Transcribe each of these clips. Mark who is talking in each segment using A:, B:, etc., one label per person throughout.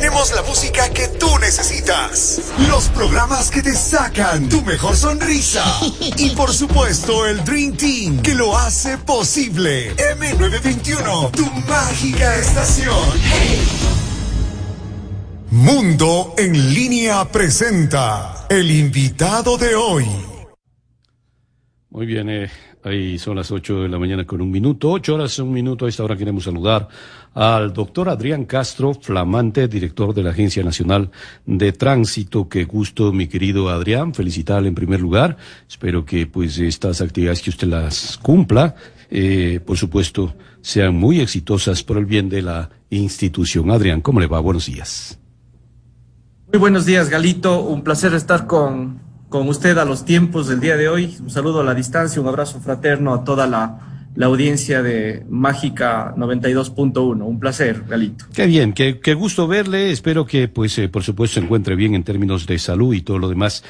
A: Tenemos la música que tú necesitas. Los programas que te sacan tu mejor sonrisa. Y por supuesto, el Dream Team que lo hace posible. M921, tu mágica estación. Mundo en línea presenta el invitado de hoy.
B: Muy bien, eh, ahí son las 8 de la mañana con un minuto, 8 horas un minuto. A esta hora queremos saludar al doctor Adrián Castro, flamante director de la Agencia Nacional de Tránsito. Qué gusto, mi querido Adrián, felicitarle en primer lugar. Espero que pues estas actividades que usted las cumpla, eh, por supuesto, sean muy exitosas por el bien de la institución. Adrián, ¿cómo le va? Buenos días.
C: Muy buenos días, Galito. Un placer estar con, con usted a los tiempos del día de hoy. Un saludo a la distancia, un abrazo fraterno a toda la, la audiencia de Mágica 92.1. Un placer, Galito.
B: Qué bien, qué, qué gusto verle. Espero que, pues, eh, por supuesto, se encuentre bien en términos de salud y todo lo demás.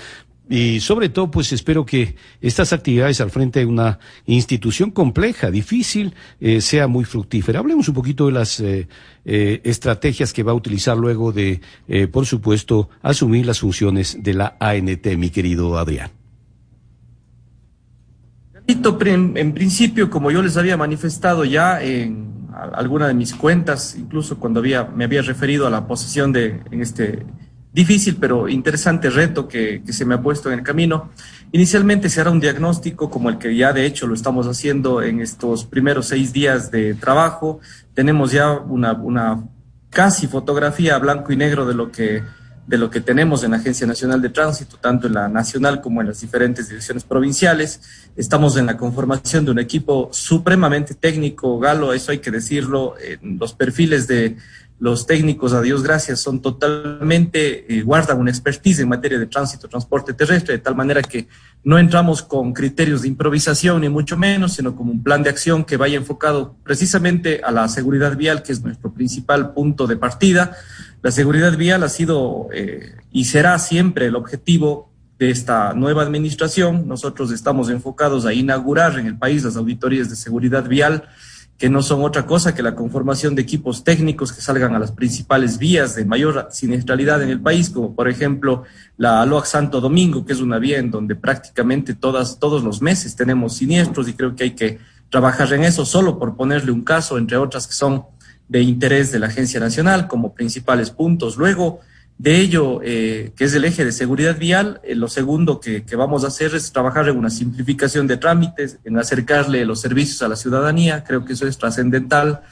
B: Y sobre todo, pues espero que estas actividades al frente de una institución compleja, difícil, eh, sea muy fructífera. Hablemos un poquito de las eh, eh, estrategias que va a utilizar luego de, eh, por supuesto, asumir las funciones de la ANT, mi querido Adrián.
C: En, principio, como yo les había manifestado ya en alguna de mis cuentas, incluso cuando había, me había referido a la posesión de en este difícil pero interesante reto que, que se me ha puesto en el camino. Inicialmente se hará un diagnóstico como el que ya de hecho lo estamos haciendo en estos primeros seis días de trabajo. Tenemos ya una, una casi fotografía blanco y negro de lo que de lo que tenemos en la Agencia Nacional de Tránsito, tanto en la nacional como en las diferentes direcciones provinciales. Estamos en la conformación de un equipo supremamente técnico, Galo, eso hay que decirlo, en los perfiles de los técnicos, a Dios gracias, son totalmente, eh, guardan una expertise en materia de tránsito, transporte terrestre, de tal manera que no entramos con criterios de improvisación, ni mucho menos, sino como un plan de acción que vaya enfocado precisamente a la seguridad vial, que es nuestro principal punto de partida. La seguridad vial ha sido eh, y será siempre el objetivo de esta nueva administración. Nosotros estamos enfocados a inaugurar en el país las auditorías de seguridad vial que no son otra cosa que la conformación de equipos técnicos que salgan a las principales vías de mayor siniestralidad en el país, como por ejemplo la Aloac Santo Domingo, que es una vía en donde prácticamente todas, todos los meses tenemos siniestros y creo que hay que trabajar en eso solo por ponerle un caso, entre otras que son de interés de la Agencia Nacional como principales puntos. Luego, de ello, eh, que es el eje de seguridad vial, eh, lo segundo que, que, vamos a hacer es trabajar en una simplificación de trámites, en acercarle los servicios a la ciudadanía, creo que eso es trascendental.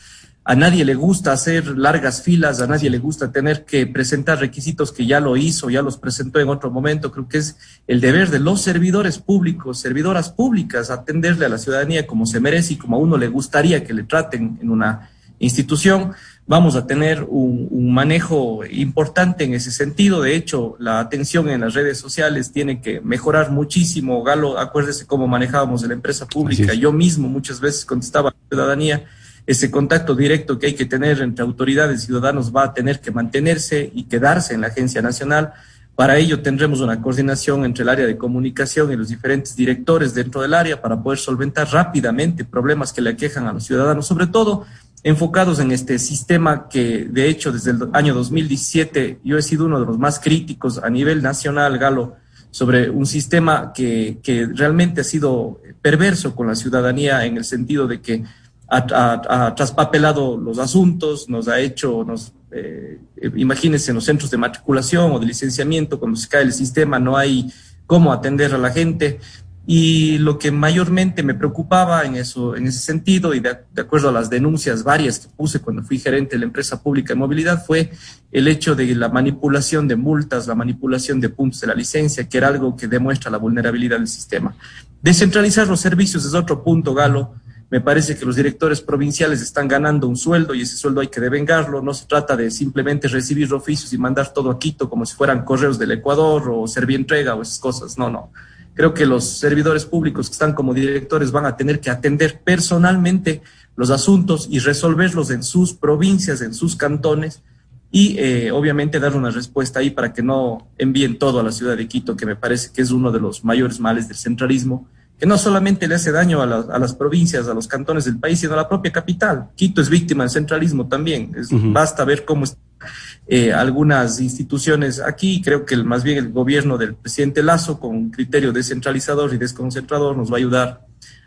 C: A nadie le gusta hacer largas filas, a nadie le gusta tener que presentar requisitos que ya lo hizo, ya los presentó en otro momento. Creo que es el deber de los servidores públicos, servidoras públicas, atenderle a la ciudadanía como se merece y como a uno le gustaría que le traten en una institución vamos a tener un, un, manejo importante en ese sentido. De hecho, la atención en las redes sociales tiene que mejorar muchísimo. Galo, acuérdese cómo manejábamos en la empresa pública. Yo mismo muchas veces contestaba a la ciudadanía. Ese contacto directo que hay que tener entre autoridades y ciudadanos va a tener que mantenerse y quedarse en la Agencia Nacional. Para ello tendremos una coordinación entre el área de comunicación y los diferentes directores dentro del área para poder solventar rápidamente problemas que le aquejan a los ciudadanos, sobre todo enfocados en este sistema que, de hecho, desde el año 2017 yo he sido uno de los más críticos a nivel nacional, Galo, sobre un sistema que, que realmente ha sido perverso con la ciudadanía en el sentido de que ha, traspapelado los asuntos, nos ha hecho, nos, eh, imagínense en los centros de matriculación o de licenciamiento, cuando se cae el sistema, no hay cómo atender a la gente. Y lo que mayormente me preocupaba en, eso, en ese sentido, y de, acuerdo a las denuncias varias que puse cuando fui gerente de la empresa pública de movilidad, fue el hecho de la manipulación de multas, la manipulación de puntos de la licencia, que era algo que demuestra la vulnerabilidad del sistema. Descentralizar los servicios es otro punto, Galo. Me parece que los directores provinciales están ganando un sueldo y ese sueldo hay que devengarlo. No se trata de simplemente recibir oficios y mandar todo a Quito como si fueran correos del Ecuador o entrega o esas cosas. No, no. Creo que los servidores públicos que están como directores van a tener que atender personalmente los asuntos y resolverlos en sus provincias, en sus cantones y eh, obviamente dar una respuesta ahí para que no envíen todo a la ciudad de Quito, que me parece que es uno de los mayores males del centralismo que no solamente le hace daño a, las provincias, a los cantones del país, sino a la propia capital. Quito es víctima del centralismo también. Basta ver cómo están eh, algunas instituciones aquí. Creo que más bien el gobierno del presidente Lazo, con un criterio descentralizador y desconcentrador, nos va a ayudar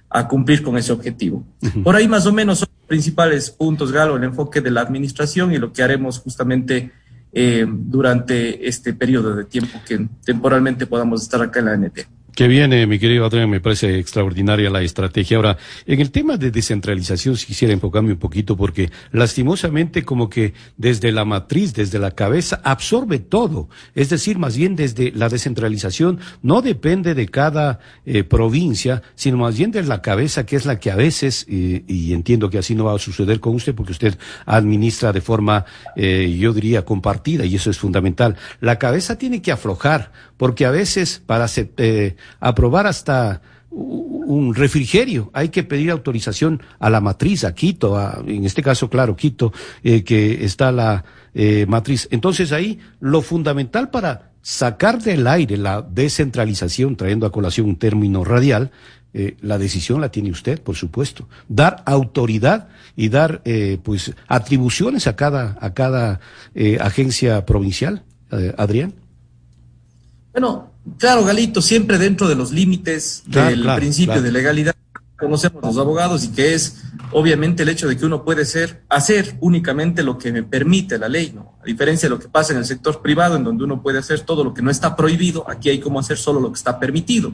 C: a cumplir con ese objetivo. Por ahí más o menos son los principales puntos, Galo, el enfoque de la administración y lo que haremos justamente eh, durante este periodo de tiempo que temporalmente podamos estar acá en la NT.
B: Que viene, mi querido Adrián, me parece extraordinaria la estrategia. Ahora, en el tema de descentralización, si quisiera enfocarme un poquito, porque lastimosamente como que desde la matriz, desde la cabeza, absorbe todo. Es decir, más bien desde la descentralización no depende de cada eh, provincia, sino más bien de la cabeza, que es la que a veces, y entiendo que así no va a suceder con usted, porque usted administra de forma, eh, yo diría, compartida, y eso es fundamental. La cabeza tiene que aflojar, porque a veces para... Eh, aprobar hasta un refrigerio. Hay que pedir autorización a la matriz, a Quito, en este caso, claro, Quito, eh, que está la eh, matriz. Entonces ahí lo fundamental para sacar del aire la descentralización, trayendo a colación un término radial, eh, la decisión la tiene usted, por supuesto. Dar autoridad y dar pues atribuciones a cada, a cada agencia provincial, Adrián.
C: Bueno, Claro, Galito, siempre dentro de los límites del principio de legalidad conocemos los abogados y que es obviamente el hecho de que uno puede ser, hacer únicamente lo que me permite la ley, ¿no? A diferencia de lo que pasa en el sector privado, en donde uno puede hacer todo lo que no está prohibido, aquí hay como hacer solo lo que está permitido.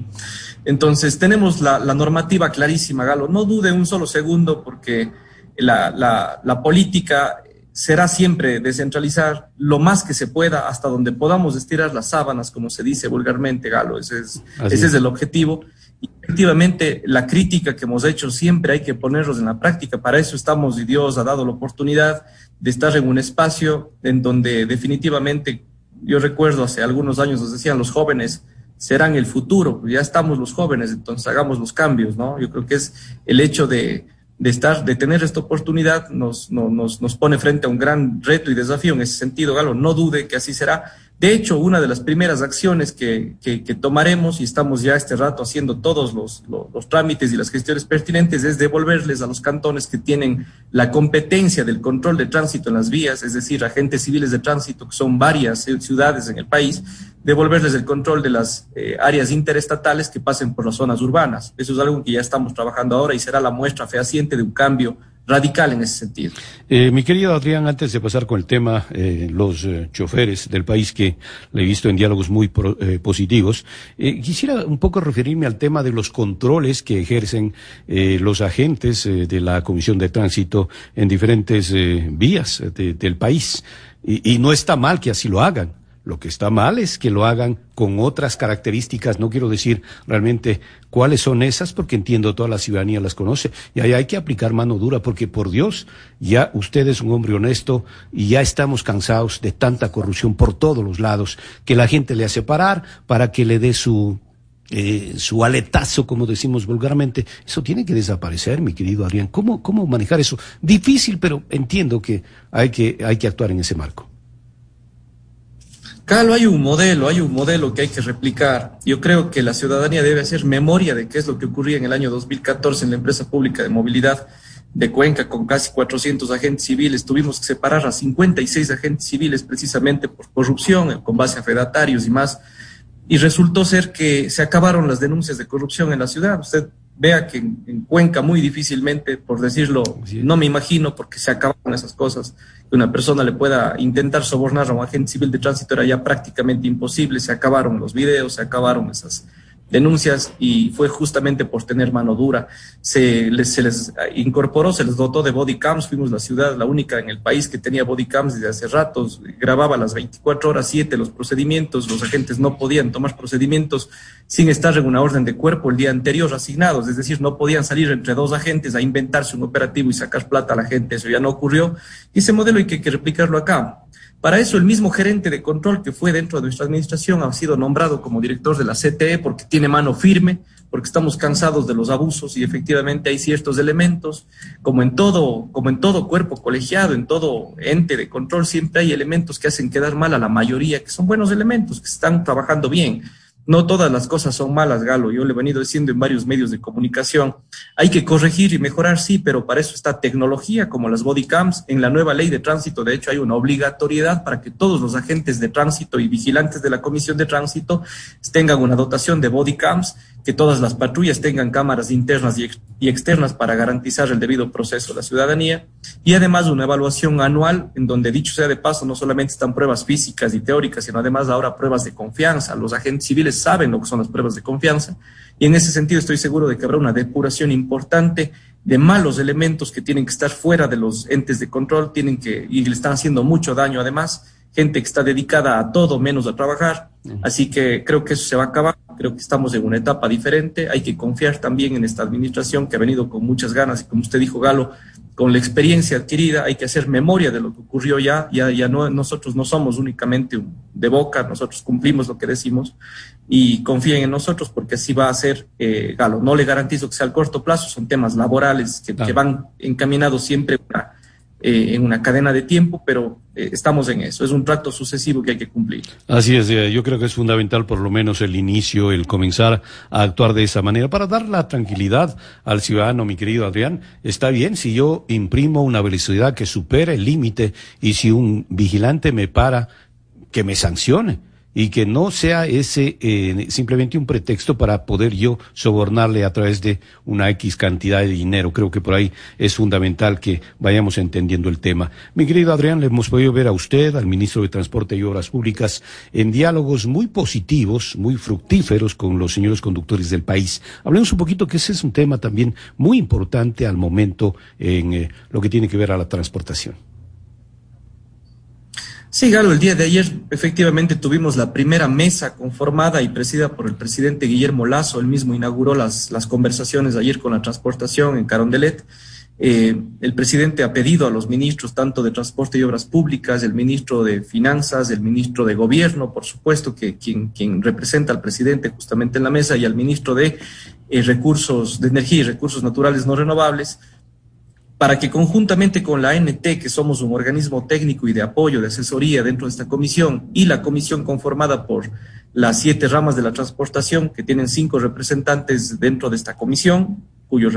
C: Entonces, tenemos la, normativa clarísima, Galo. No dude un solo segundo porque la, la, la política será siempre descentralizar lo más que se pueda hasta donde podamos estirar las sábanas, como se dice vulgarmente, Galo. Ese es, ese es el objetivo. Y efectivamente, la crítica que hemos hecho siempre hay que ponerlos en la práctica. Para eso estamos y Dios ha dado la oportunidad de estar en un espacio en donde definitivamente, yo recuerdo hace algunos años nos decían los jóvenes, serán el futuro, ya estamos los jóvenes, entonces hagamos los cambios, ¿no? Yo creo que es el hecho de, de estar, de tener esta oportunidad, nos, nos, nos pone frente a un gran reto y desafío en ese sentido, Galo. No dude que así será. De hecho, una de las primeras acciones que, que, tomaremos, y estamos ya este rato haciendo todos los, los, trámites y las gestiones pertinentes, es devolverles a los cantones que tienen la competencia del control de tránsito en las vías, es decir, agentes civiles de tránsito, que son varias ciudades en el país, devolverles el control de las eh, áreas interestatales que pasen por las zonas urbanas. Eso es algo que ya estamos trabajando ahora y será la muestra fehaciente de un cambio radical en ese sentido.
B: Eh, mi querido Adrián, antes de pasar con el tema, eh, los eh, choferes del país que le he visto en diálogos muy positivos, quisiera un poco referirme al tema de los controles que ejercen los agentes de la Comisión de Tránsito en diferentes vías del país. y no está mal que así lo hagan. Lo que está mal es que lo hagan con otras características. No quiero decir realmente cuáles son esas, porque entiendo toda la ciudadanía las conoce. Y ahí hay que aplicar mano dura, porque por Dios, ya usted es un hombre honesto y ya estamos cansados de tanta corrupción por todos los lados, que la gente le hace parar para que le dé su eh, su aletazo, como decimos vulgarmente, eso tiene que desaparecer, mi querido Adrián. ¿Cómo, cómo manejar eso? Difícil, pero entiendo que hay que, hay que actuar en ese marco.
C: Calo, hay un modelo, hay un modelo que hay que replicar. Yo creo que la ciudadanía debe hacer memoria de qué es lo que ocurría en el año 2014 en la empresa pública de movilidad de Cuenca con casi 400 agentes civiles. Tuvimos que separar a 56 agentes civiles precisamente por corrupción, con base a fedatarios y más. Y resultó ser que se acabaron las denuncias de corrupción en la ciudad. Usted vea que en, Cuenca muy difícilmente, por decirlo, no me imagino, porque se acabaron esas cosas, que una persona le pueda intentar sobornar a un agente civil de tránsito era ya prácticamente imposible, se acabaron los videos, se acabaron esas denuncias y fue justamente por tener mano dura. Se les, incorporó, se les dotó de body cams, fuimos la ciudad, la única en el país que tenía body cams desde hace ratos, grababa las 24 horas 7 los procedimientos, los agentes no podían tomar procedimientos sin estar en una orden de cuerpo el día anterior asignados, es decir, no podían salir entre dos agentes a inventarse un operativo y sacar plata a la gente, eso ya no ocurrió. Y ese modelo hay que, que replicarlo acá. Para eso el mismo gerente de control que fue dentro de nuestra administración ha sido nombrado como director de la CTE porque tiene mano firme, porque estamos cansados de los abusos y efectivamente hay ciertos elementos, como en todo, como en todo cuerpo colegiado, en todo ente de control, siempre hay elementos que hacen quedar mal a la mayoría, que son buenos elementos, que están trabajando bien. No todas las cosas son malas, Galo. Yo le he venido diciendo en varios medios de comunicación. Hay que corregir y mejorar, sí, pero para eso está tecnología como las body cams. En la nueva ley de tránsito, de hecho, hay una obligatoriedad para que todos los agentes de tránsito y vigilantes de la Comisión de Tránsito tengan una dotación de body cams que todas las patrullas tengan cámaras internas y, externas para garantizar el debido proceso de la ciudadanía y además una evaluación anual en donde dicho sea de paso no solamente están pruebas físicas y teóricas, sino además ahora pruebas de confianza. Los agentes civiles saben lo que son las pruebas de confianza y en ese sentido estoy seguro de que habrá una depuración importante de malos elementos que tienen que estar fuera de los entes de control, tienen que y le están haciendo mucho daño además gente que está dedicada a todo menos a trabajar. Así que creo que eso se va a acabar. Creo que estamos en una etapa diferente. Hay que confiar también en esta administración que ha venido con muchas ganas y como usted dijo, Galo, con la experiencia adquirida hay que hacer memoria de lo que ocurrió ya. Ya, ya no, nosotros no somos únicamente de boca, nosotros cumplimos lo que decimos y confíen en nosotros porque así va a ser, eh, Galo. No le garantizo que sea al corto plazo, son temas laborales que, que van encaminados siempre a eh, en una cadena de tiempo, pero eh, estamos en eso. Es un trato sucesivo que hay que cumplir.
B: Así es, eh, yo creo que es fundamental por lo menos el inicio, el comenzar a actuar de esa manera para dar la tranquilidad al ciudadano, mi querido Adrián. Está bien si yo imprimo una velocidad que supere el límite y si un vigilante me para, que me sancione y que no sea ese eh, simplemente un pretexto para poder yo sobornarle a través de una X cantidad de dinero. Creo que por ahí es fundamental que vayamos entendiendo el tema. Mi querido Adrián, le hemos podido ver a usted, al ministro de Transporte y Obras Públicas, en diálogos muy positivos, muy fructíferos con los señores conductores del país. Hablemos un poquito que ese es un tema también muy importante al momento en eh, lo que tiene que ver a la transportación.
C: Sí, Galo, el día de ayer efectivamente tuvimos la primera mesa conformada y presidida por el presidente Guillermo Lazo. Él mismo inauguró las, las conversaciones ayer con la transportación en Carondelet. Eh, el presidente ha pedido a los ministros tanto de Transporte y Obras Públicas, el ministro de Finanzas, el ministro de Gobierno, por supuesto, que quien, quien representa al presidente justamente en la mesa, y al ministro de eh, Recursos de Energía y Recursos Naturales No Renovables, para que conjuntamente con la ANT, que somos un organismo técnico y de apoyo, de asesoría dentro de esta comisión, y la comisión conformada por las siete ramas de la transportación, que tienen cinco representantes dentro de esta comisión, cuyo,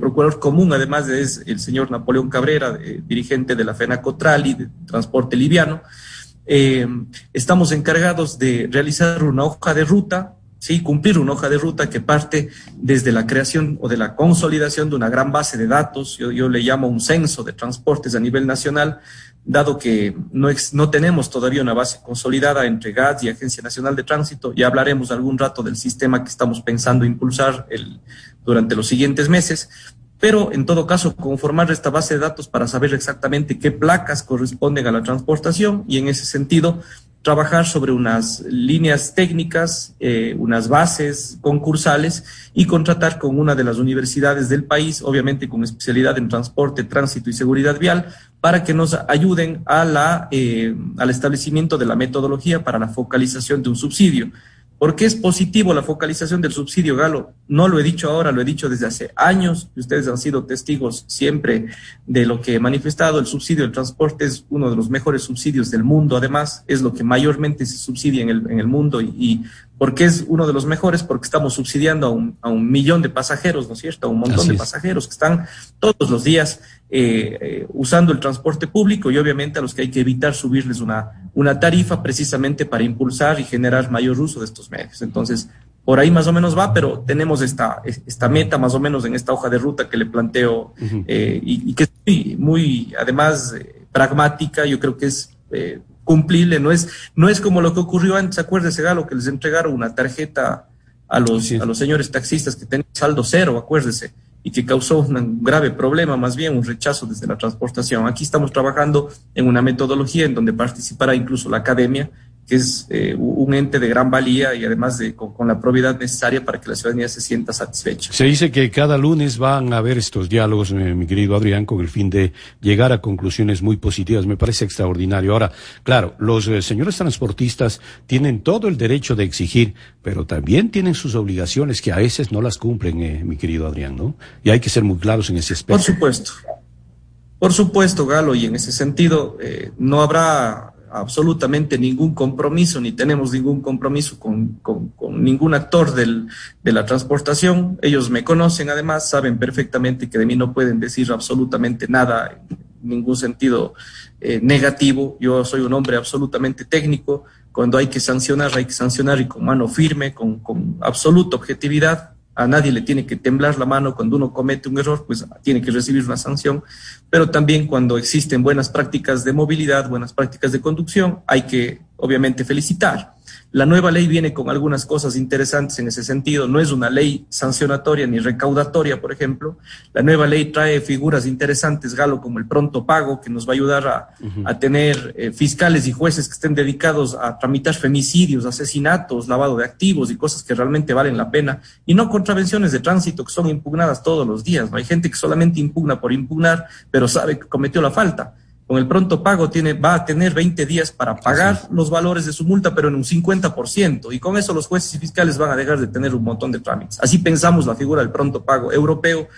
C: procurador común además es el señor Napoleón Cabrera, dirigente de la FENACOTRAL y de Transporte Liviano, eh, estamos encargados de realizar una hoja de ruta ¿sí? cumplir una hoja de ruta que parte desde la creación o de la consolidación de una gran base de datos, yo, le llamo un censo de transportes a nivel nacional, dado que no, no tenemos todavía una base consolidada entre GATS y Agencia Nacional de Tránsito, ya hablaremos algún rato del sistema que estamos pensando impulsar durante los siguientes meses, pero en todo caso conformar esta base de datos para saber exactamente qué placas corresponden a la transportación y en ese sentido trabajar sobre unas líneas técnicas, eh, unas bases concursales y contratar con una de las universidades del país, obviamente con especialidad en transporte, tránsito y seguridad vial, para que nos ayuden a la, eh, al establecimiento de la metodología para la focalización de un subsidio. ¿Por qué es positivo la focalización del subsidio Galo? No lo he dicho ahora, lo he dicho desde hace años ustedes han sido testigos siempre de lo que he manifestado. El subsidio del transporte es uno de los mejores subsidios del mundo, además es lo que mayormente se subsidia en el, en el mundo y, y ¿Por qué es uno de los mejores? Porque estamos subsidiando a un, a un millón de pasajeros, ¿no es cierto? A un montón de pasajeros que están todos los días eh, eh, usando el transporte público y obviamente a los que hay que evitar subirles una, una tarifa precisamente para impulsar y generar mayor uso de estos medios. Entonces, por ahí más o menos va, pero tenemos esta, esta meta más o menos en esta hoja de ruta que le planteo eh, y, y, que es muy, muy además, eh, pragmática, yo creo que es eh, cumplible, no es, no es como lo que ocurrió antes, acuérdese, Galo, que les entregaron una tarjeta a los, a los señores taxistas que tenían saldo cero, acuérdese, y que causó un grave problema, más bien un rechazo desde la transportación. Aquí estamos trabajando en una metodología en donde participará incluso la academia que es eh, un ente de gran valía y además de con, la probidad necesaria para que la ciudadanía se sienta satisfecha.
B: Se dice que cada lunes van a haber estos diálogos, eh, mi querido Adrián, con el fin de llegar a conclusiones muy positivas. Me parece extraordinario. Ahora, claro, los eh, señores transportistas tienen todo el derecho de exigir, pero también tienen sus obligaciones que a veces no las cumplen, mi querido Adrián, ¿no? Y hay que ser muy claros en ese aspecto.
C: Por supuesto. Por supuesto, Galo, y en ese sentido no habrá absolutamente ningún compromiso, ni tenemos ningún compromiso con, ningún actor del, de la transportación. Ellos me conocen, además, saben perfectamente que de mí no pueden decir absolutamente nada, en ningún sentido eh, negativo. Yo soy un hombre absolutamente técnico. Cuando hay que sancionar, hay que sancionar y con mano firme, con, con absoluta objetividad a nadie le tiene que temblar la mano cuando uno comete un error, pues tiene que recibir una sanción, pero también cuando existen buenas prácticas de movilidad, buenas prácticas de conducción, hay que obviamente felicitar. La nueva ley viene con algunas cosas interesantes en ese sentido. No es una ley sancionatoria ni recaudatoria, por ejemplo. La nueva ley trae figuras interesantes, Galo, como el pronto pago, que nos va a ayudar a, tener eh, fiscales y jueces que estén dedicados a tramitar femicidios, asesinatos, lavado de activos y cosas que realmente valen la pena. Y no contravenciones de tránsito que son impugnadas todos los días. ¿no? Hay gente que solamente impugna por impugnar, pero sabe que cometió la falta. Con el pronto pago tiene, va a tener 20 días para pagar los valores de su multa, pero en un 50%. Y con eso los jueces y fiscales van a dejar de tener un montón de trámites. Así pensamos la figura del pronto pago europeo.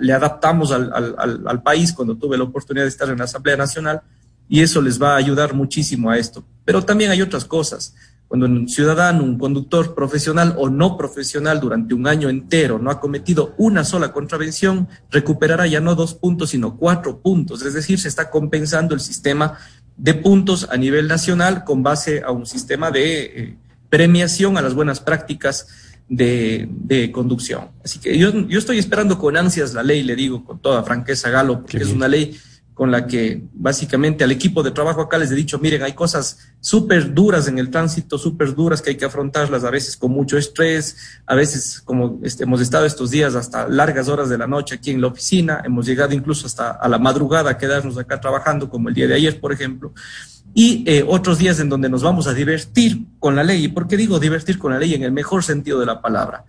C: Le adaptamos al, al, al país cuando tuve la oportunidad de estar en la Asamblea Nacional y eso les va a ayudar muchísimo a esto. Pero también hay otras cosas. Cuando un ciudadano, un conductor profesional o no profesional durante un año entero no ha cometido una sola contravención, recuperará ya no dos puntos, sino cuatro puntos. Es decir, se está compensando el sistema de puntos a nivel nacional con base a un sistema de eh, premiación a las buenas prácticas de, conducción. Así que yo, yo estoy esperando con ansias la ley, le digo con toda franqueza, Galo, porque es una ley con la que básicamente al equipo de trabajo acá les he dicho, miren, hay cosas súper duras en el tránsito, súper duras que hay que afrontarlas a veces con mucho estrés, a veces como este, hemos estado estos días hasta largas horas de la noche aquí en la oficina, hemos llegado incluso hasta a la madrugada a quedarnos acá trabajando, como el día de ayer, por ejemplo, y eh, otros días en donde nos vamos a divertir con la ley. ¿Y por qué digo divertir con la ley en el mejor sentido de la palabra?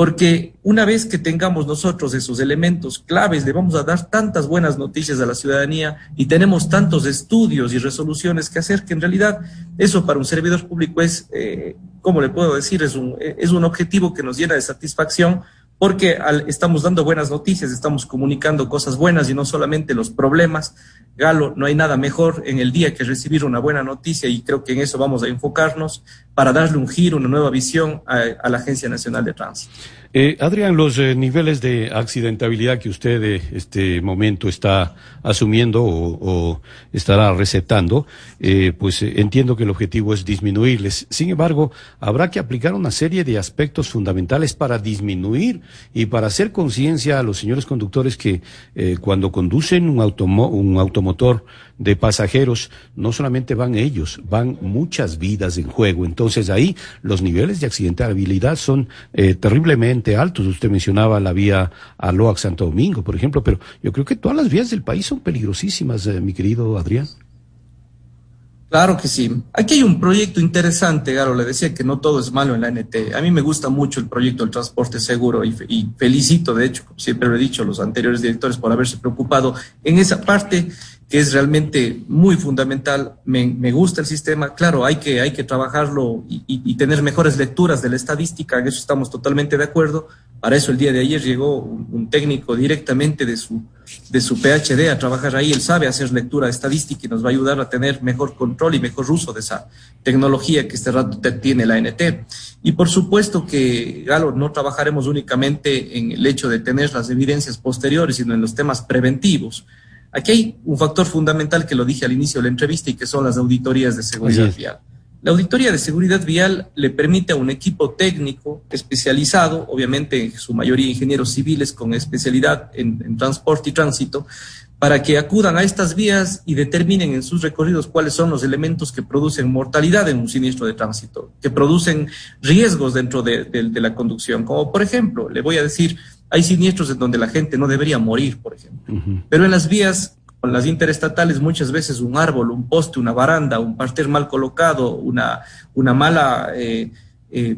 C: Porque una vez que tengamos nosotros esos elementos claves, le vamos a dar tantas buenas noticias a la ciudadanía y tenemos tantos estudios y resoluciones que hacer que en realidad eso para un servidor público es, eh, ¿cómo le puedo decir? Es un, es un objetivo que nos llena de satisfacción porque estamos dando buenas noticias, estamos comunicando cosas buenas y no solamente los problemas. Galo, no hay nada mejor en el día que recibir una buena noticia y creo que en eso vamos a enfocarnos para darle un giro, una nueva visión a la Agencia Nacional de Tránsito.
B: Eh, Adrián, los eh, niveles de accidentabilidad que usted en este momento está asumiendo o, estará recetando, eh, pues entiendo que el objetivo es disminuirles. Sin embargo, habrá que aplicar una serie de aspectos fundamentales para disminuir y para hacer conciencia a los señores conductores que cuando conducen un, un automotor de pasajeros, no solamente van ellos, van muchas vidas en juego. Entonces ahí los niveles de accidentabilidad son eh, terriblemente altos. Usted mencionaba la vía Aloac Santo Domingo, por ejemplo, pero yo creo que todas las vías del país son peligrosísimas, eh, mi querido Adrián.
C: Claro que sí. Aquí hay un proyecto interesante, Garo. Le decía que no todo es malo en la NT. A mí me gusta mucho el proyecto del transporte seguro y, felicito, de hecho, como siempre lo he dicho, los anteriores directores por haberse preocupado en esa parte que es realmente muy fundamental. Me, me, gusta el sistema. Claro, hay que, hay que trabajarlo y, tener mejores lecturas de la estadística, en eso estamos totalmente de acuerdo. Para eso el día de ayer llegó un, técnico directamente de su, de su PhD a trabajar ahí. Él sabe hacer lectura estadística y nos va a ayudar a tener mejor control y mejor uso de esa tecnología que este rato tiene la NT. Y por supuesto que, Galo, no trabajaremos únicamente en el hecho de tener las evidencias posteriores, sino en los temas preventivos. Aquí hay un factor fundamental que lo dije al inicio de la entrevista y que son las auditorías de seguridad vial. La auditoría de seguridad vial le permite a un equipo técnico especializado, obviamente en su mayoría ingenieros civiles con especialidad en, transporte y tránsito, para que acudan a estas vías y determinen en sus recorridos cuáles son los elementos que producen mortalidad en un siniestro de tránsito, que producen riesgos dentro de, la conducción. Como por ejemplo, le voy a decir, hay siniestros en donde la gente no debería morir, por ejemplo, pero en las vías con las interestatales muchas veces un árbol, un poste, una baranda, un parter mal colocado, una, una mala... Eh, eh,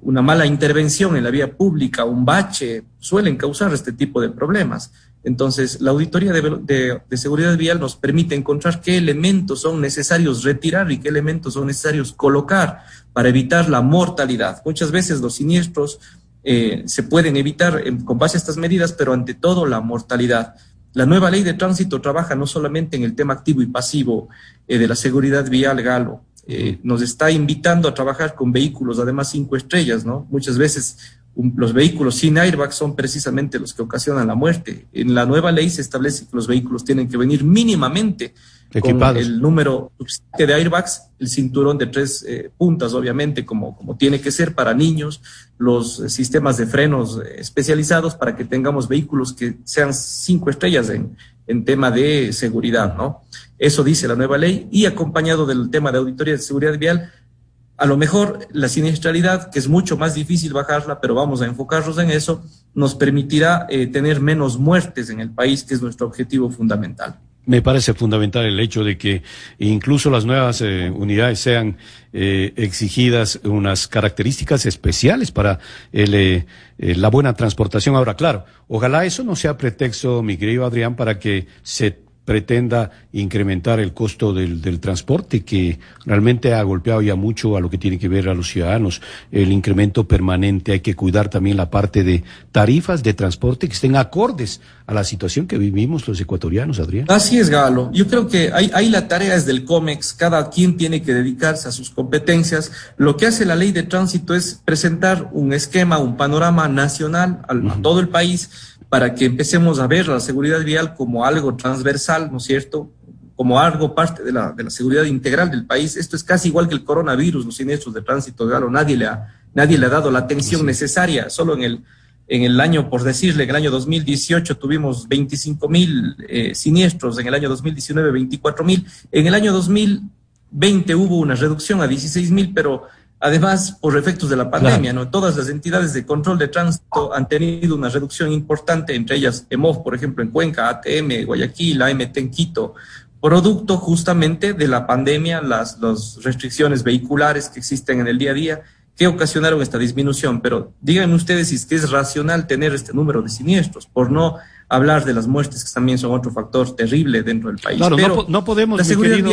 C: una mala intervención en la vía pública, un bache, suelen causar este tipo de problemas. Entonces, la auditoría de, seguridad vial nos permite encontrar qué elementos son necesarios retirar y qué elementos son necesarios colocar para evitar la mortalidad. Muchas veces los siniestros eh, se pueden evitar con base a estas medidas, pero ante todo la mortalidad. La nueva ley de tránsito trabaja no solamente en el tema activo y pasivo eh, de la seguridad vial, Galo, eh, nos está invitando a trabajar con vehículos, además cinco estrellas, ¿no? Muchas veces los vehículos sin airbag son precisamente los que ocasionan la muerte. En la nueva ley se establece que los vehículos tienen que venir mínimamente Equipados. con el número de airbags, el cinturón de tres eh, puntas, obviamente, como, como tiene que ser para niños, los sistemas de frenos eh, especializados para que tengamos vehículos que sean cinco estrellas en, en tema de seguridad, ¿no? Eso dice la nueva ley y acompañado del tema de auditoría de seguridad vial, a lo mejor la siniestralidad, que es mucho más difícil bajarla, pero vamos a enfocarnos en eso, nos permitirá eh, tener menos muertes en el país, que es nuestro objetivo fundamental.
B: Me parece fundamental el hecho de que incluso las nuevas eh, unidades sean eh, exigidas unas características especiales para la buena transportación. Ahora, claro, ojalá eso no sea pretexto, mi querido Adrián, para que se pretenda incrementar el costo del, del, transporte, que realmente ha golpeado ya mucho a lo que tiene que ver a los ciudadanos. El incremento permanente, hay que cuidar también la parte de tarifas de transporte que estén acordes a la situación que vivimos los ecuatorianos, Adrián.
C: Así es, Galo. Yo creo que hay, hay la tarea es del COMEX, cada quien tiene que dedicarse a sus competencias. Lo que hace la ley de tránsito es presentar un esquema, un panorama nacional a todo el país para que empecemos a ver la seguridad vial como algo transversal, ¿no es cierto? Como algo parte de la, de la seguridad integral del país. Esto es casi igual que el coronavirus, los siniestros de tránsito, Galo. Nadie le ha, nadie le ha dado la atención necesaria. Solo en el, en el año, por decirle, en el año 2018 tuvimos 25 mil eh, siniestros, en el año 2019 24 mil, en el año 2020 hubo una reducción a 16 mil, pero Además, por efectos de la pandemia, ¿no? Todas las entidades de control de tránsito han tenido una reducción importante, entre ellas EMOV, por ejemplo, en Cuenca, ATM, Guayaquil, AMT en Quito, producto justamente de la pandemia, las, las restricciones vehiculares que existen en el día a día, que ocasionaron esta disminución. Pero díganme ustedes si es que es racional tener este número de siniestros, por no hablar de las muertes, que también son otro factor terrible dentro del país.
B: Claro, no, podemos, mi querido,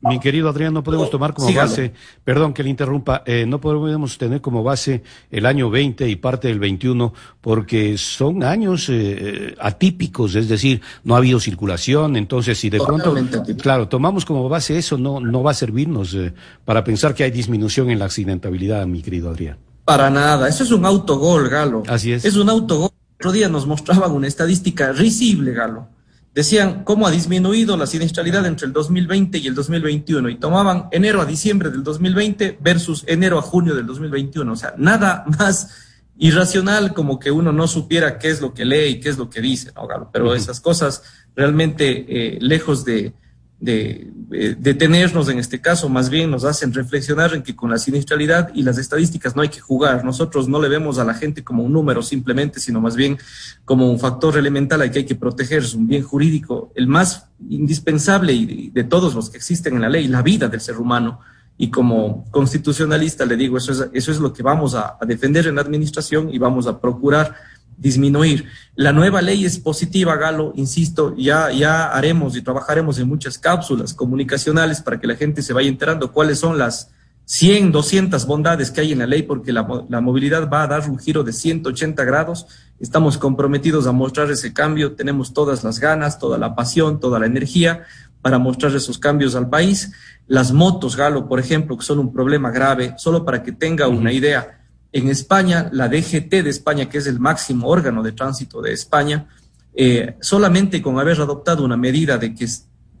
B: mi querido, Adrián, no podemos tomar como base, perdón que le interrumpa, eh, no podemos tener como base el año 20 y parte del 21, porque son años eh, atípicos, es decir, no ha habido circulación, entonces si de pronto, claro, tomamos como base eso, no, no va a servirnos eh, para pensar que hay disminución en la accidentabilidad, mi querido Adrián.
C: Para nada, eso es un autogol, Galo.
B: Así es.
C: Es un autogol otro día nos mostraban una estadística risible, Galo. Decían cómo ha disminuido la siniestralidad entre el 2020 y el 2021 y tomaban enero a diciembre del 2020 versus enero a junio del 2021. O sea, nada más irracional como que uno no supiera qué es lo que lee y qué es lo que dice, ¿no, Galo? Pero esas cosas realmente eh, lejos de, de, detenernos en este caso, más bien nos hacen reflexionar en que con la siniestralidad y las estadísticas no hay que jugar. Nosotros no le vemos a la gente como un número simplemente, sino más bien como un factor elemental al que hay que proteger, es un bien jurídico, el más indispensable y de, todos los que existen en la ley, la vida del ser humano. Y como constitucionalista le digo, eso es, eso es lo que vamos a defender en la administración y vamos a procurar disminuir. La nueva ley es positiva, Galo, insisto, ya, ya haremos y trabajaremos en muchas cápsulas comunicacionales para que la gente se vaya enterando cuáles son las 100, 200 bondades que hay en la ley, porque la, la movilidad va a dar un giro de 180 grados. Estamos comprometidos a mostrar ese cambio, tenemos todas las ganas, toda la pasión, toda la energía para mostrar esos cambios al país. Las motos, Galo, por ejemplo, que son un problema grave, solo para que tenga una idea en España, la DGT de España, que es el máximo órgano de tránsito de España, eh, solamente con haber adoptado una medida de que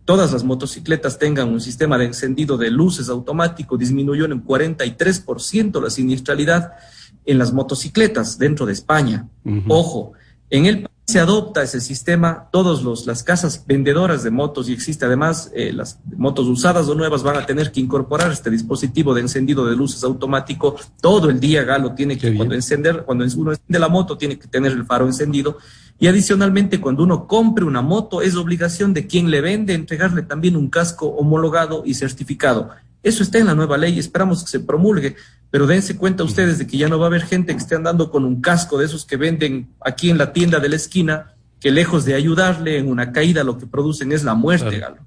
C: todas las motocicletas tengan un sistema de encendido de luces automático, disminuyó en un 43% la siniestralidad en las motocicletas dentro de España. Ojo, en el país se adopta ese sistema, todas las casas vendedoras de motos y existe además eh, las motos usadas o nuevas van a tener que incorporar este dispositivo de encendido de luces automático todo el día. Galo tiene que cuando encender, cuando uno enciende la moto tiene que tener el faro encendido y adicionalmente cuando uno compre una moto es obligación de quien le vende entregarle también un casco homologado y certificado. Eso está en la nueva ley, esperamos que se promulgue, pero dense cuenta ustedes de que ya no va a haber gente que esté andando con un casco de esos que venden aquí en la tienda de la esquina, que lejos de ayudarle en una caída lo que producen es la muerte, Galo.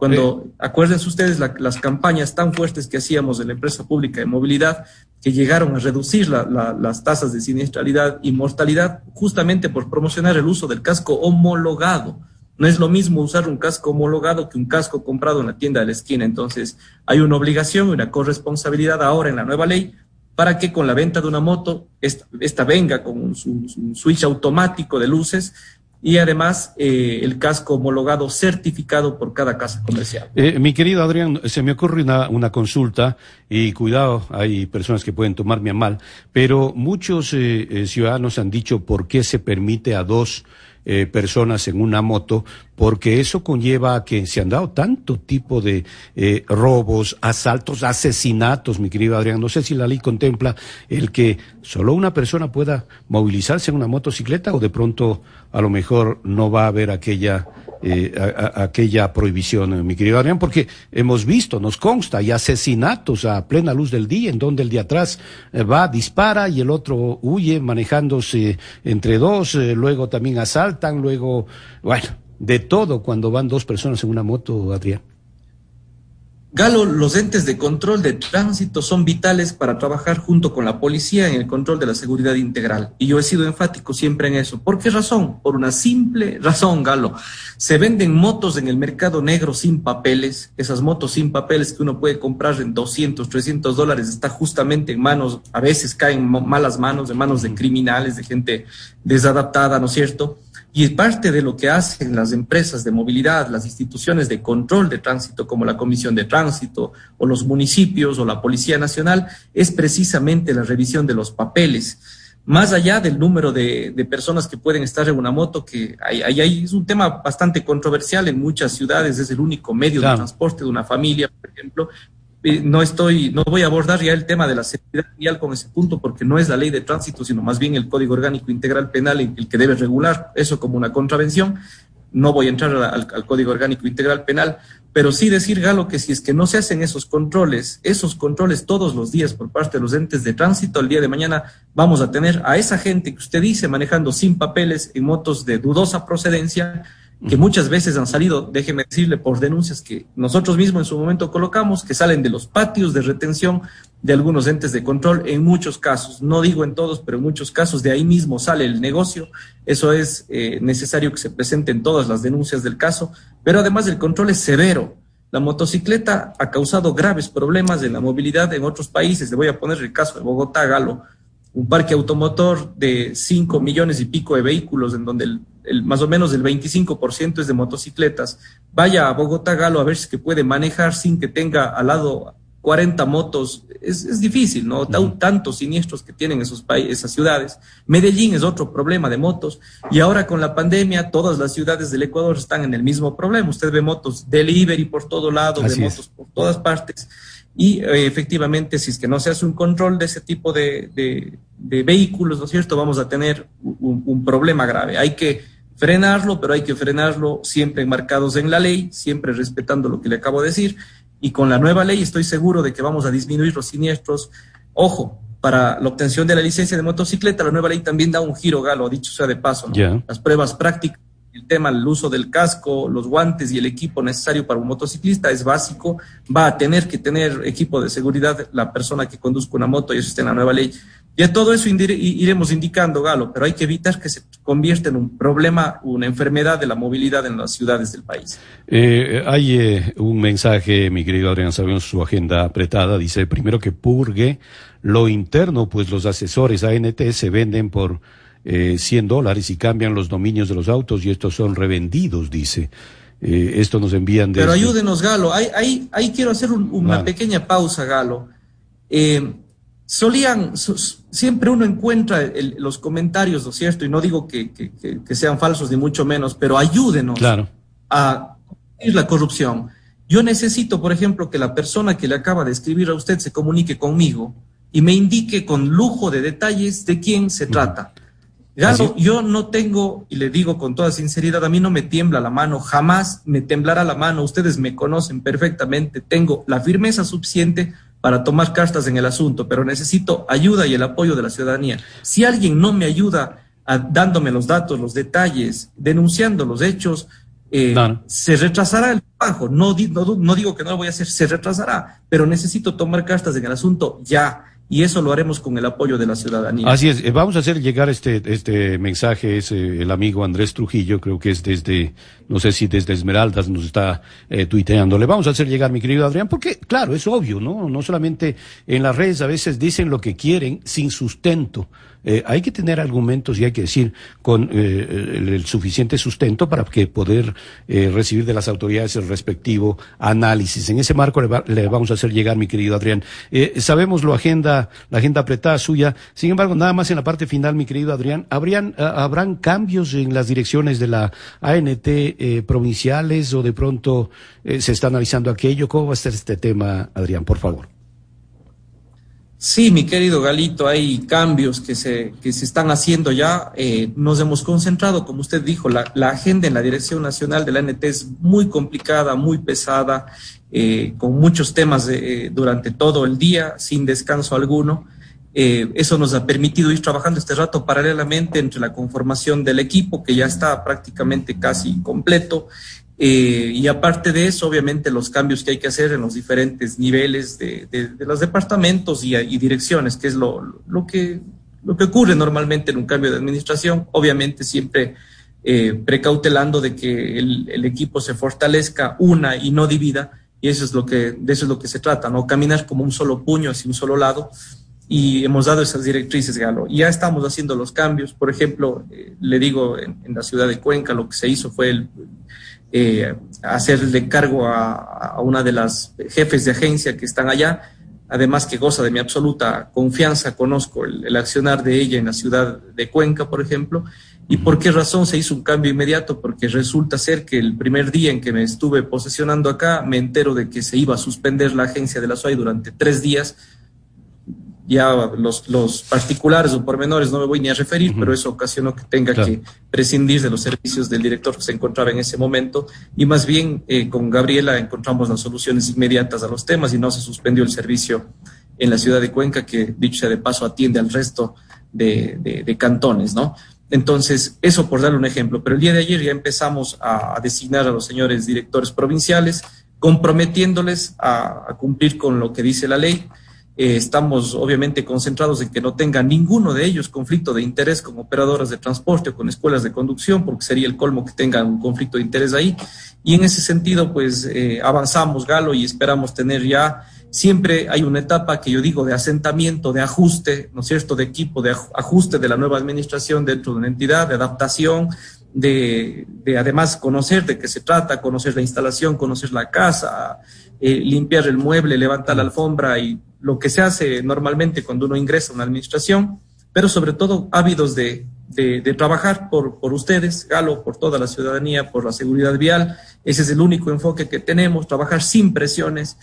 C: Cuando, acuérdense ustedes las campañas tan fuertes que hacíamos de la empresa pública de movilidad, que llegaron a reducir las tasas de siniestralidad y mortalidad justamente por promocionar el uso del casco homologado. No es lo mismo usar un casco homologado que un casco comprado en la tienda de la esquina. Entonces, hay una obligación y una corresponsabilidad ahora en la nueva ley para que con la venta de una moto, esta, venga con un, switch automático de luces y además eh, el casco homologado certificado por cada casa comercial.
B: Eh, mi querido Adrián, se me ocurre una, una, consulta y cuidado, hay personas que pueden tomarme a mal, pero muchos eh, ciudadanos han dicho por qué se permite a dos eh, personas en una moto, porque eso conlleva a que se han dado tanto tipo de eh, robos, asaltos, asesinatos, mi querido Adrián. No sé si la ley contempla el que solo una persona pueda movilizarse en una motocicleta o de pronto a lo mejor no va a haber aquella eh, aquella prohibición, eh, mi querido Adrián, porque hemos visto, nos consta, hay asesinatos a plena luz del día, en donde el de atrás eh, va, dispara y el otro huye manejándose entre dos, luego también asaltan, luego, bueno, de todo cuando van dos personas en una moto, Adrián.
C: Galo, los entes de control de tránsito son vitales para trabajar junto con la policía en el control de la seguridad integral. Y yo he sido enfático siempre en eso. ¿Por qué razón? Por una simple razón, Galo. Se venden motos en el mercado negro sin papeles. Esas motos sin papeles que uno puede comprar en 200, 300 dólares, está justamente en manos, a veces caen malas manos, en manos de criminales, de gente desadaptada, ¿no es cierto? Y parte de lo que hacen las empresas de movilidad, las instituciones de control de tránsito, como la Comisión de Tránsito o los municipios o la Policía Nacional, es precisamente la revisión de los papeles. Más allá del número de, personas que pueden estar en una moto, que hay, es un tema bastante controversial en muchas ciudades, es el único medio de transporte de una familia, por ejemplo, no estoy, no voy a abordar ya el tema de la seguridad vial con ese punto porque no es la ley de tránsito, sino más bien el Código Orgánico Integral Penal el que debe regular eso como una contravención. No voy a entrar al, Código Orgánico Integral Penal, pero sí decir, Galo, que si es que no se hacen esos controles, esos controles todos los días por parte de los entes de tránsito, el día de mañana vamos a tener a esa gente que usted dice manejando sin papeles en motos de dudosa procedencia, que muchas veces han salido, déjeme decirle, por denuncias que nosotros mismos en su momento colocamos, que salen de los patios de retención de algunos entes de control, en muchos casos, no digo en todos, pero en muchos casos de ahí mismo sale el negocio, eso es eh, necesario que se presenten todas las denuncias del caso, pero además el control es severo. La motocicleta ha causado graves problemas en la movilidad en otros países, le voy a poner el caso de Bogotá, Galo, un parque automotor de 5 millones y pico de vehículos, en donde el, más o menos el 25% es de motocicletas. Vaya a Bogotá, Galo, a ver si que puede manejar sin que tenga al lado 40 motos. Es, difícil, ¿no? Tantos siniestros que tienen esos países, esas ciudades. Medellín es otro problema de motos. Y ahora con la pandemia, todas las ciudades del Ecuador están en el mismo problema. Usted ve motos delivery por todo lado, ve motos por todas partes. Y eh, efectivamente, si es que no se hace un control de ese tipo de, de, vehículos, ¿no es cierto?, vamos a tener un, problema grave. Hay que frenarlo, pero hay que frenarlo siempre enmarcados en la ley, siempre respetando lo que le acabo de decir. Y con la nueva ley estoy seguro de que vamos a disminuir los siniestros. Ojo, para la obtención de la licencia de motocicleta, la nueva ley también da un giro, Galo, dicho sea de paso. ¿no? Las pruebas prácticas el tema, el uso del casco, los guantes y el equipo necesario para un motociclista es básico. Va a tener que tener equipo de seguridad la persona que conduzca una moto y eso está en la nueva ley. Y a todo eso iremos indicando, Galo, pero hay que evitar que se convierta en un problema, una enfermedad de la movilidad en las ciudades del país.
B: Eh, hay eh, un mensaje, mi querido Adrián, sabemos su agenda apretada, dice primero que purgue lo interno, pues los asesores ANT se venden por eh, 100 dólares y cambian los dominios de los autos y estos son revendidos, dice. Eh, esto nos envían
C: de... Pero ayúdenos, Galo. Ahí, ahí, ahí quiero hacer una pequeña pausa, Galo. Eh, solían, siempre uno encuentra los comentarios, ¿no es cierto? Y no digo que, sean falsos ni mucho menos, pero ayúdenos a combatir la corrupción. Yo necesito, por ejemplo, que la persona que le acaba de escribir a usted se comunique conmigo y me indique con lujo de detalles de quién se trata. Galo, yo no tengo, y le digo con toda sinceridad, a mí no me tiembla la mano, jamás me temblará la mano, ustedes me conocen perfectamente, tengo la firmeza suficiente para tomar cartas en el asunto, pero necesito ayuda y el apoyo de la ciudadanía. Si alguien no me ayuda dándome los datos, los detalles, denunciando los hechos, eh, se retrasará el trabajo. No, no, no digo que no lo voy a hacer, se retrasará, pero necesito tomar cartas en el asunto ya y eso lo haremos con el apoyo de la ciudadanía.
B: Así es, eh, vamos a hacer llegar este, este mensaje, es eh, el amigo Andrés Trujillo, creo que es desde, no sé si desde Esmeraldas nos está eh, tuiteando. Le vamos a hacer llegar, mi querido Adrián, porque claro, es obvio, ¿no? No solamente en las redes a veces dicen lo que quieren sin sustento. Eh, hay que tener argumentos y hay que decir con eh, el, suficiente sustento para que poder eh, recibir de las autoridades el respectivo análisis. En ese marco le, vamos a hacer llegar, mi querido Adrián. sabemos lo agenda, la agenda apretada suya. Sin embargo, nada más en la parte final, mi querido Adrián, ¿habrían, ¿habrán cambios en las direcciones de la ANT provinciales o de pronto se está analizando aquello? ¿Cómo va a ser este tema, Adrián, por favor?
C: Sí, mi querido Galito, hay cambios que se, que se están haciendo ya. Eh, nos hemos concentrado, como usted dijo, la, agenda en la Dirección Nacional de la NT es muy complicada, muy pesada, eh, con muchos temas eh, durante todo el día, sin descanso alguno. eso nos ha permitido ir trabajando este rato paralelamente entre la conformación del equipo, que ya está prácticamente casi completo, eh, y aparte de eso, obviamente, los cambios que hay que hacer en los diferentes niveles de, los departamentos y, direcciones, que es lo, lo, que, lo que ocurre normalmente en un cambio de administración, obviamente siempre eh, precautelando de que el, equipo se fortalezca, una y no divida, y eso es lo que, de eso es lo que se trata, ¿no? Caminar como un solo puño hacia un solo lado, y hemos dado esas directrices, Galo. Y ya estamos haciendo los cambios, por ejemplo, eh, le digo, en, en, la ciudad de Cuenca lo que se hizo fue el eh, hacerle cargo a, una de las jefes de agencia que están allá, además que goza de mi absoluta confianza, conozco el, accionar de ella en la ciudad de Cuenca, por ejemplo, y por qué razón se hizo un cambio inmediato, porque resulta ser que el primer día en que me estuve posesionando acá, me entero de que se iba a suspender la agencia de la SOAI durante tres días ya los, los particulares o pormenores no me voy ni a referir, pero eso ocasionó que tenga que prescindir de los servicios del director que se encontraba en ese momento. Y más bien eh, con Gabriela encontramos las soluciones inmediatas a los temas y no se suspendió el servicio en la ciudad de Cuenca, que dicho sea de paso atiende al resto de, de, cantones, ¿no? Entonces, eso por darle un ejemplo, pero el día de ayer ya empezamos a, designar a los señores directores provinciales, comprometiéndoles a, a cumplir con lo que dice la ley eh, estamos obviamente concentrados en que no tenga ninguno de ellos conflicto de interés con operadoras de transporte o con escuelas de conducción, porque sería el colmo que tengan un conflicto de interés ahí. Y en ese sentido, pues eh, avanzamos, Galo, y esperamos tener ya, siempre hay una etapa que yo digo de asentamiento, de ajuste, ¿no es cierto?, de equipo, de ajuste de la nueva administración dentro de una entidad, de adaptación, de, de, además conocer de qué se trata, conocer la instalación, conocer la casa, eh, limpiar el mueble, levantar la alfombra y lo que se hace normalmente cuando uno ingresa a una administración, pero sobre todo ávidos de, de, trabajar por, por, ustedes, Galo, por toda la ciudadanía, por la seguridad vial. Ese es el único enfoque que tenemos, trabajar sin presiones.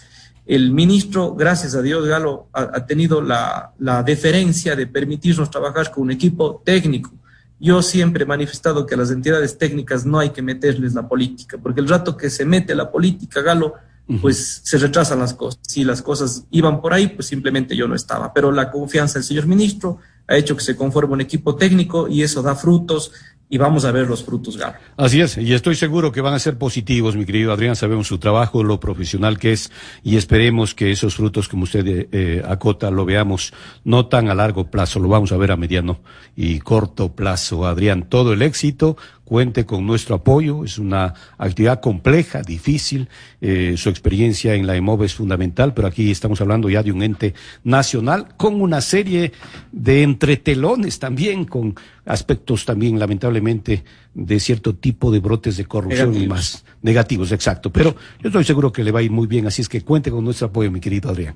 C: El ministro, gracias a Dios, Galo, ha, ha tenido la, la deferencia de permitirnos trabajar con un equipo técnico. Yo siempre he manifestado que a las entidades técnicas no hay que meterles la política, porque el rato que se mete la política, Galo, pues se retrasan las cosas. Si las cosas iban por ahí, pues simplemente yo no estaba. Pero la confianza del señor ministro ha hecho que se conforme un equipo técnico y eso da frutos y vamos a ver los frutos, Galo.
B: Así es, y estoy seguro que van a ser positivos, mi querido Adrián. Sabemos su trabajo, lo profesional que es, y esperemos que esos frutos, como usted eh, eh, acota, lo veamos no tan a largo plazo, lo vamos a ver a mediano y corto plazo. Adrián, todo el éxito, cuente con nuestro apoyo. Es una actividad compleja, difícil. Eh, su experiencia en la EMOV es fundamental, pero aquí estamos hablando ya de un ente nacional con una serie de entretelones también, con aspectos también, lamentablemente, de cierto tipo de brotes de corrupción y más negativos, exacto. Pero yo estoy seguro que le va a ir muy bien, así es que cuente con nuestro apoyo, mi querido Adrián.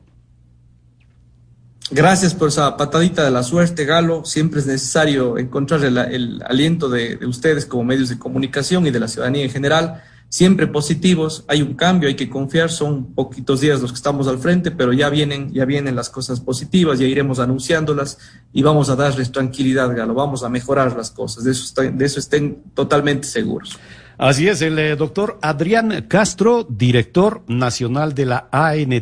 C: Gracias por esa patadita de la suerte, Galo. Siempre es necesario encontrar el, aliento de, ustedes como medios de comunicación y de la ciudadanía en general. Siempre positivos, hay un cambio, hay que confiar, son poquitos días los que estamos al frente, pero ya vienen, ya vienen las cosas positivas, ya iremos anunciándolas y vamos a darles tranquilidad, Galo, vamos a mejorar las cosas, de eso, de eso estén totalmente seguros.
B: Así es, el eh, doctor Adrián Castro, director nacional de la ANT.